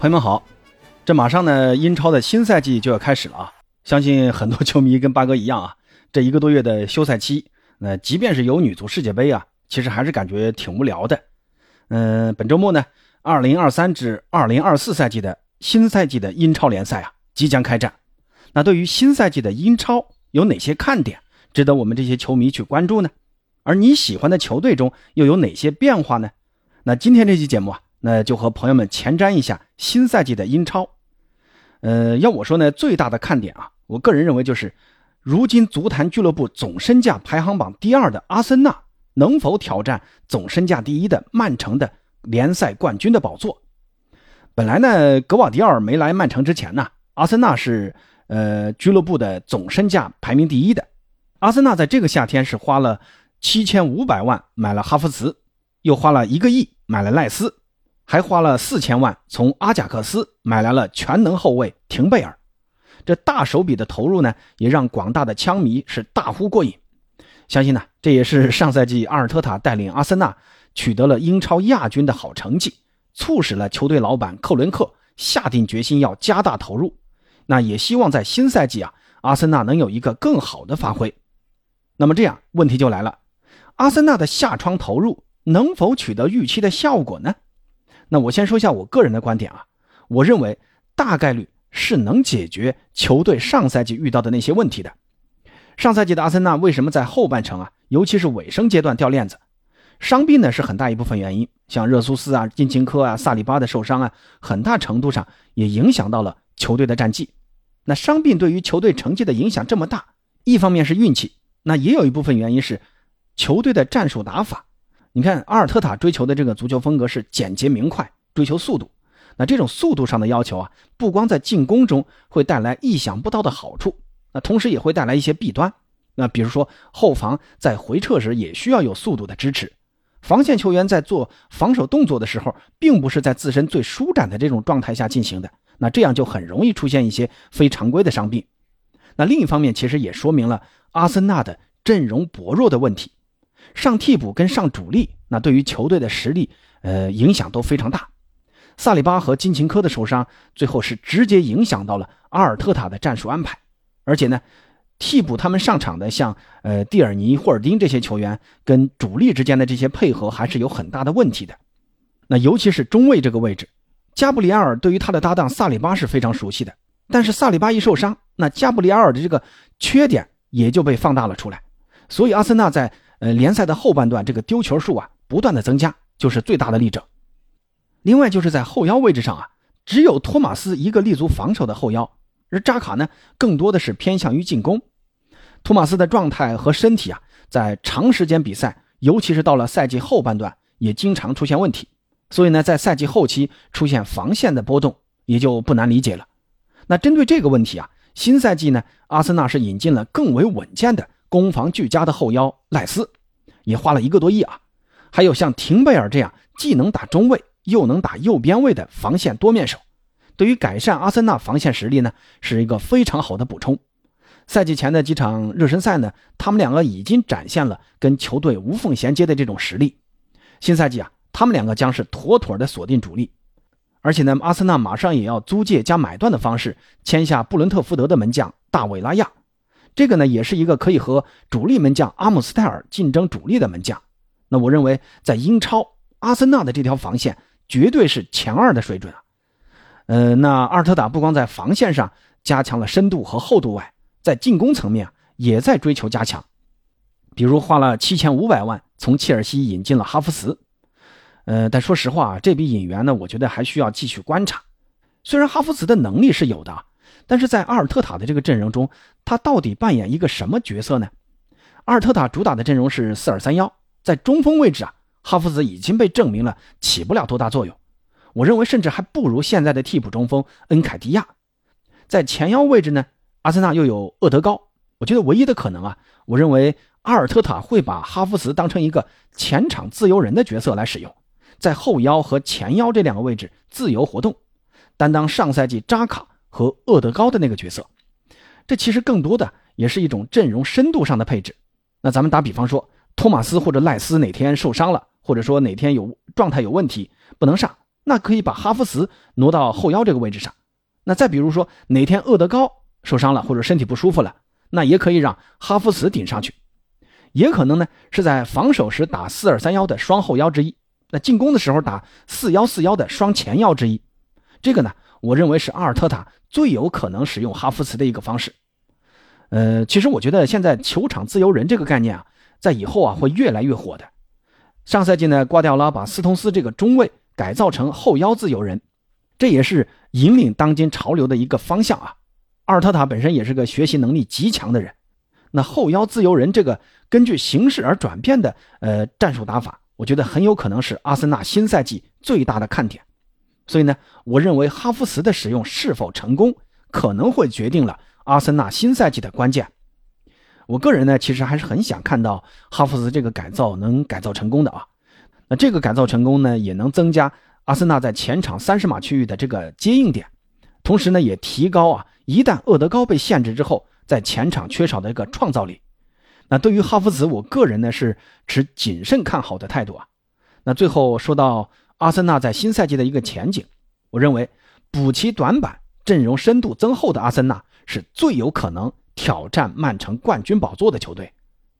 朋友们好，这马上呢，英超的新赛季就要开始了啊！相信很多球迷跟八哥一样啊，这一个多月的休赛期，那即便是有女足世界杯啊，其实还是感觉挺无聊的。嗯，本周末呢，二零二三至二零二四赛季的新赛季的英超联赛啊，即将开战。那对于新赛季的英超有哪些看点，值得我们这些球迷去关注呢？而你喜欢的球队中又有哪些变化呢？那今天这期节目啊。那就和朋友们前瞻一下新赛季的英超。呃，要我说呢，最大的看点啊，我个人认为就是，如今足坛俱乐部总身价排行榜第二的阿森纳能否挑战总身价第一的曼城的联赛冠军的宝座。本来呢，格瓦迪奥尔没来曼城之前呢，阿森纳是呃俱乐部的总身价排名第一的。阿森纳在这个夏天是花了七千五百万买了哈弗茨，又花了一个亿买了赖斯。还花了四千万从阿贾克斯买来了全能后卫廷贝尔，这大手笔的投入呢，也让广大的枪迷是大呼过瘾。相信呢，这也是上赛季阿尔特塔带领阿森纳取得了英超亚军的好成绩，促使了球队老板克伦克下定决心要加大投入。那也希望在新赛季啊，阿森纳能有一个更好的发挥。那么这样问题就来了，阿森纳的下窗投入能否取得预期的效果呢？那我先说一下我个人的观点啊，我认为大概率是能解决球队上赛季遇到的那些问题的。上赛季的阿森纳为什么在后半程啊，尤其是尾声阶段掉链子？伤病呢是很大一部分原因，像热苏斯啊、金琴科啊、萨里巴的受伤啊，很大程度上也影响到了球队的战绩。那伤病对于球队成绩的影响这么大，一方面是运气，那也有一部分原因是球队的战术打法。你看阿尔特塔追求的这个足球风格是简洁明快，追求速度。那这种速度上的要求啊，不光在进攻中会带来意想不到的好处，那同时也会带来一些弊端。那比如说后防在回撤时也需要有速度的支持，防线球员在做防守动作的时候，并不是在自身最舒展的这种状态下进行的。那这样就很容易出现一些非常规的伤病。那另一方面，其实也说明了阿森纳的阵容薄弱的问题。上替补跟上主力，那对于球队的实力，呃，影响都非常大。萨里巴和金琴科的受伤，最后是直接影响到了阿尔特塔的战术安排。而且呢，替补他们上场的像呃蒂尔尼、霍尔丁这些球员，跟主力之间的这些配合还是有很大的问题的。那尤其是中卫这个位置，加布里埃尔对于他的搭档萨里巴是非常熟悉的。但是萨里巴一受伤，那加布里埃尔的这个缺点也就被放大了出来。所以阿森纳在呃，联赛的后半段，这个丢球数啊不断的增加，就是最大的例证。另外就是在后腰位置上啊，只有托马斯一个立足防守的后腰，而扎卡呢更多的是偏向于进攻。托马斯的状态和身体啊，在长时间比赛，尤其是到了赛季后半段，也经常出现问题。所以呢，在赛季后期出现防线的波动，也就不难理解了。那针对这个问题啊，新赛季呢，阿森纳是引进了更为稳健的。攻防俱佳的后腰赖斯，也花了一个多亿啊。还有像廷贝尔这样既能打中卫又能打右边位的防线多面手，对于改善阿森纳防线实力呢，是一个非常好的补充。赛季前的几场热身赛呢，他们两个已经展现了跟球队无缝衔接的这种实力。新赛季啊，他们两个将是妥妥的锁定主力。而且呢，阿森纳马上也要租借加买断的方式签下布伦特福德的门将大卫拉亚。这个呢，也是一个可以和主力门将阿姆斯泰尔竞争主力的门将。那我认为，在英超，阿森纳的这条防线绝对是前二的水准啊。呃，那阿尔特塔不光在防线上加强了深度和厚度外，在进攻层面也在追求加强。比如花了七千五百万从切尔西引进了哈弗茨。呃，但说实话，这笔引援呢，我觉得还需要继续观察。虽然哈弗茨的能力是有的。但是在阿尔特塔的这个阵容中，他到底扮演一个什么角色呢？阿尔特塔主打的阵容是四二三幺，在中锋位置啊，哈弗茨已经被证明了起不了多大作用。我认为甚至还不如现在的替补中锋恩凯迪亚。在前腰位置呢，阿森纳又有厄德高。我觉得唯一的可能啊，我认为阿尔特塔会把哈弗茨当成一个前场自由人的角色来使用，在后腰和前腰这两个位置自由活动，担当上赛季扎卡。和厄德高的那个角色，这其实更多的也是一种阵容深度上的配置。那咱们打比方说，托马斯或者赖斯哪天受伤了，或者说哪天有状态有问题不能上，那可以把哈弗茨挪到后腰这个位置上。那再比如说哪天厄德高受伤了或者身体不舒服了，那也可以让哈弗茨顶上去。也可能呢是在防守时打四二三幺的双后腰之一，那进攻的时候打四幺四幺的双前腰之一。这个呢，我认为是阿尔特塔最有可能使用哈弗茨的一个方式。呃，其实我觉得现在球场自由人这个概念啊，在以后啊会越来越火的。上赛季呢，瓜迪奥拉把斯通斯这个中卫改造成后腰自由人，这也是引领当今潮流的一个方向啊。阿尔特塔本身也是个学习能力极强的人，那后腰自由人这个根据形势而转变的呃战术打法，我觉得很有可能是阿森纳新赛季最大的看点。所以呢，我认为哈弗茨的使用是否成功，可能会决定了。阿森纳新赛季的关键，我个人呢，其实还是很想看到哈弗茨这个改造能改造成功的啊。那这个改造成功呢，也能增加阿森纳在前场三十码区域的这个接应点，同时呢，也提高啊，一旦厄德高被限制之后，在前场缺少的一个创造力。那对于哈弗茨，我个人呢是持谨慎看好的态度啊。那最后说到阿森纳在新赛季的一个前景，我认为补齐短板、阵容深度增厚的阿森纳。是最有可能挑战曼城冠军宝座的球队。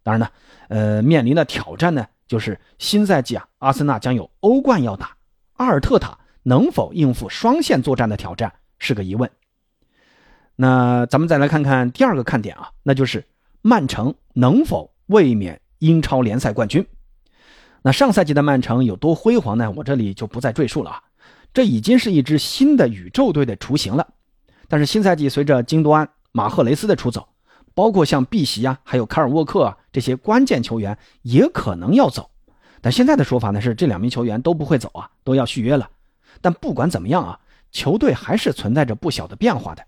当然呢，呃，面临的挑战呢，就是新赛季啊，阿森纳将有欧冠要打，阿尔特塔能否应付双线作战的挑战是个疑问。那咱们再来看看第二个看点啊，那就是曼城能否卫冕英超联赛冠军。那上赛季的曼城有多辉煌呢？我这里就不再赘述了啊，这已经是一支新的宇宙队的雏形了。但是新赛季随着京多安、马赫雷斯的出走，包括像碧玺啊，还有卡尔沃克啊这些关键球员也可能要走。但现在的说法呢是这两名球员都不会走啊，都要续约了。但不管怎么样啊，球队还是存在着不小的变化的。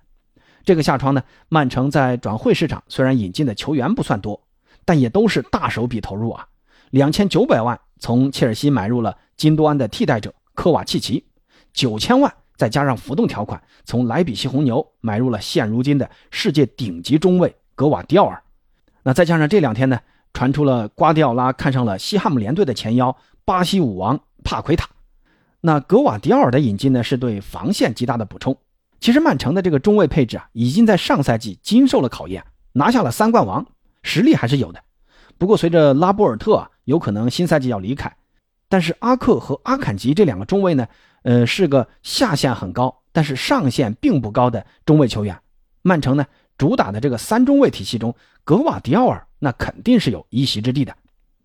这个夏窗呢，曼城在转会市场虽然引进的球员不算多，但也都是大手笔投入啊，两千九百万从切尔西买入了金多安的替代者科瓦契奇，九千万。再加上浮动条款，从莱比锡红牛买入了现如今的世界顶级中卫格瓦迪奥尔。那再加上这两天呢，传出了瓜迪奥拉看上了西汉姆联队的前腰巴西舞王帕奎塔。那格瓦迪奥尔的引进呢，是对防线极大的补充。其实曼城的这个中卫配置啊，已经在上赛季经受了考验，拿下了三冠王，实力还是有的。不过随着拉波尔特啊有可能新赛季要离开，但是阿克和阿坎吉这两个中卫呢？呃，是个下限很高，但是上限并不高的中卫球员。曼城呢，主打的这个三中卫体系中，格瓦迪奥尔那肯定是有一席之地的。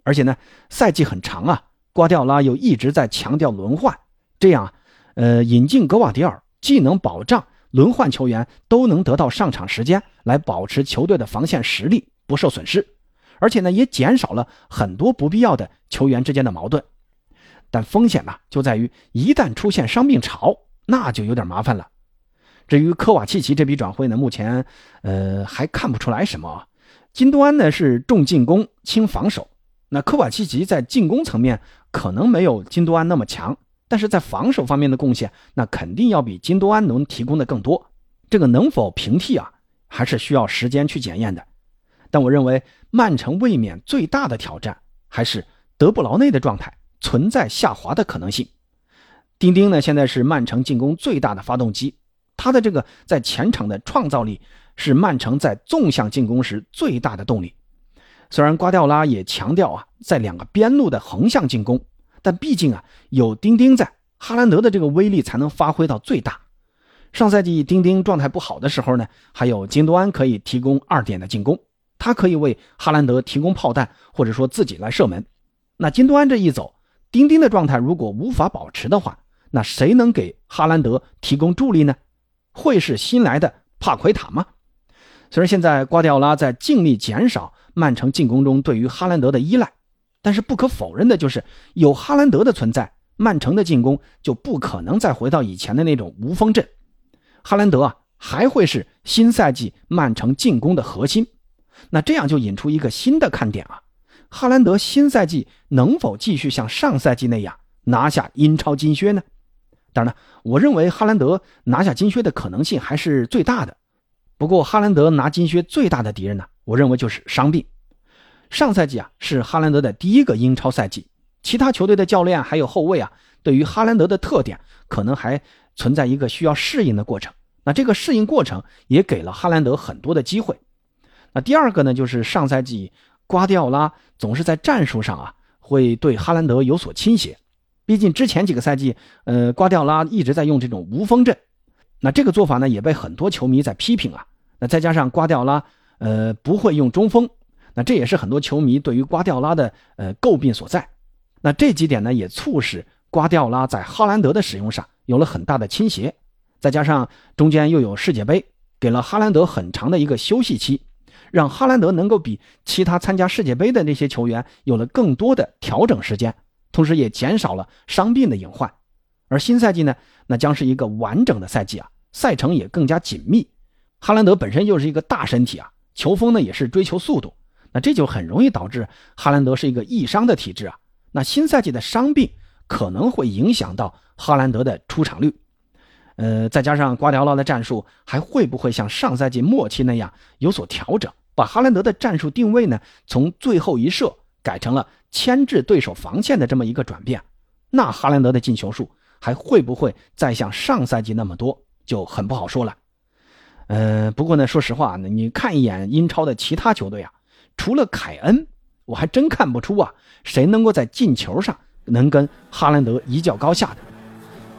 而且呢，赛季很长啊，瓜迪奥拉又一直在强调轮换，这样啊，呃，引进格瓦迪奥尔既能保障轮换球员都能得到上场时间，来保持球队的防线实力不受损失，而且呢，也减少了很多不必要的球员之间的矛盾。但风险呢，就在于一旦出现伤病潮，那就有点麻烦了。至于科瓦契奇这笔转会呢，目前呃还看不出来什么。啊金多安呢是重进攻轻防守，那科瓦契奇在进攻层面可能没有金多安那么强，但是在防守方面的贡献，那肯定要比金多安能提供的更多。这个能否平替啊，还是需要时间去检验的。但我认为曼城卫冕最大的挑战还是德布劳内的状态。存在下滑的可能性。丁丁呢，现在是曼城进攻最大的发动机，他的这个在前场的创造力是曼城在纵向进攻时最大的动力。虽然瓜迪奥拉也强调啊，在两个边路的横向进攻，但毕竟啊，有丁丁在，哈兰德的这个威力才能发挥到最大。上赛季丁丁状态不好的时候呢，还有金多安可以提供二点的进攻，他可以为哈兰德提供炮弹，或者说自己来射门。那金多安这一走，丁丁的状态如果无法保持的话，那谁能给哈兰德提供助力呢？会是新来的帕奎塔吗？虽然现在瓜迪奥拉在尽力减少曼城进攻中对于哈兰德的依赖，但是不可否认的就是有哈兰德的存在，曼城的进攻就不可能再回到以前的那种无锋阵。哈兰德啊，还会是新赛季曼城进攻的核心。那这样就引出一个新的看点啊。哈兰德新赛季能否继续像上赛季那样拿下英超金靴呢？当然了，我认为哈兰德拿下金靴的可能性还是最大的。不过，哈兰德拿金靴最大的敌人呢，我认为就是伤病。上赛季啊，是哈兰德的第一个英超赛季，其他球队的教练还有后卫啊，对于哈兰德的特点可能还存在一个需要适应的过程。那这个适应过程也给了哈兰德很多的机会。那第二个呢，就是上赛季瓜迪奥拉总是在战术上啊会对哈兰德有所倾斜。毕竟之前几个赛季，呃，瓜迪奥拉一直在用这种无锋阵，那这个做法呢也被很多球迷在批评啊。那再加上瓜迪奥拉，呃，不会用中锋，那这也是很多球迷对于瓜迪奥拉的呃诟病所在。那这几点呢，也促使瓜迪奥拉在哈兰德的使用上有了很大的倾斜。再加上中间又有世界杯，给了哈兰德很长的一个休息期，让哈兰德能够比其他参加世界杯的那些球员有了更多的调整时间。同时也减少了伤病的隐患，而新赛季呢，那将是一个完整的赛季啊，赛程也更加紧密。哈兰德本身又是一个大身体啊，球风呢也是追求速度，那这就很容易导致哈兰德是一个易伤的体质啊。那新赛季的伤病可能会影响到哈兰德的出场率，呃，再加上瓜迪奥拉的战术还会不会像上赛季末期那样有所调整，把哈兰德的战术定位呢从最后一射改成了。牵制对手防线的这么一个转变，那哈兰德的进球数还会不会再像上赛季那么多，就很不好说了。呃，不过呢，说实话，你看一眼英超的其他球队啊，除了凯恩，我还真看不出啊，谁能够在进球上能跟哈兰德一较高下的。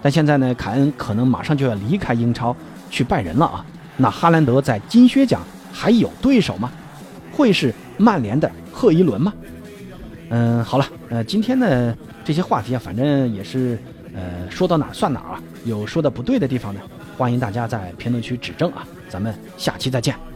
但现在呢，凯恩可能马上就要离开英超去拜仁了啊，那哈兰德在金靴奖还有对手吗？会是曼联的赫伊伦吗？嗯，好了，呃，今天呢这些话题啊，反正也是，呃，说到哪算哪啊，有说的不对的地方呢，欢迎大家在评论区指正啊，咱们下期再见。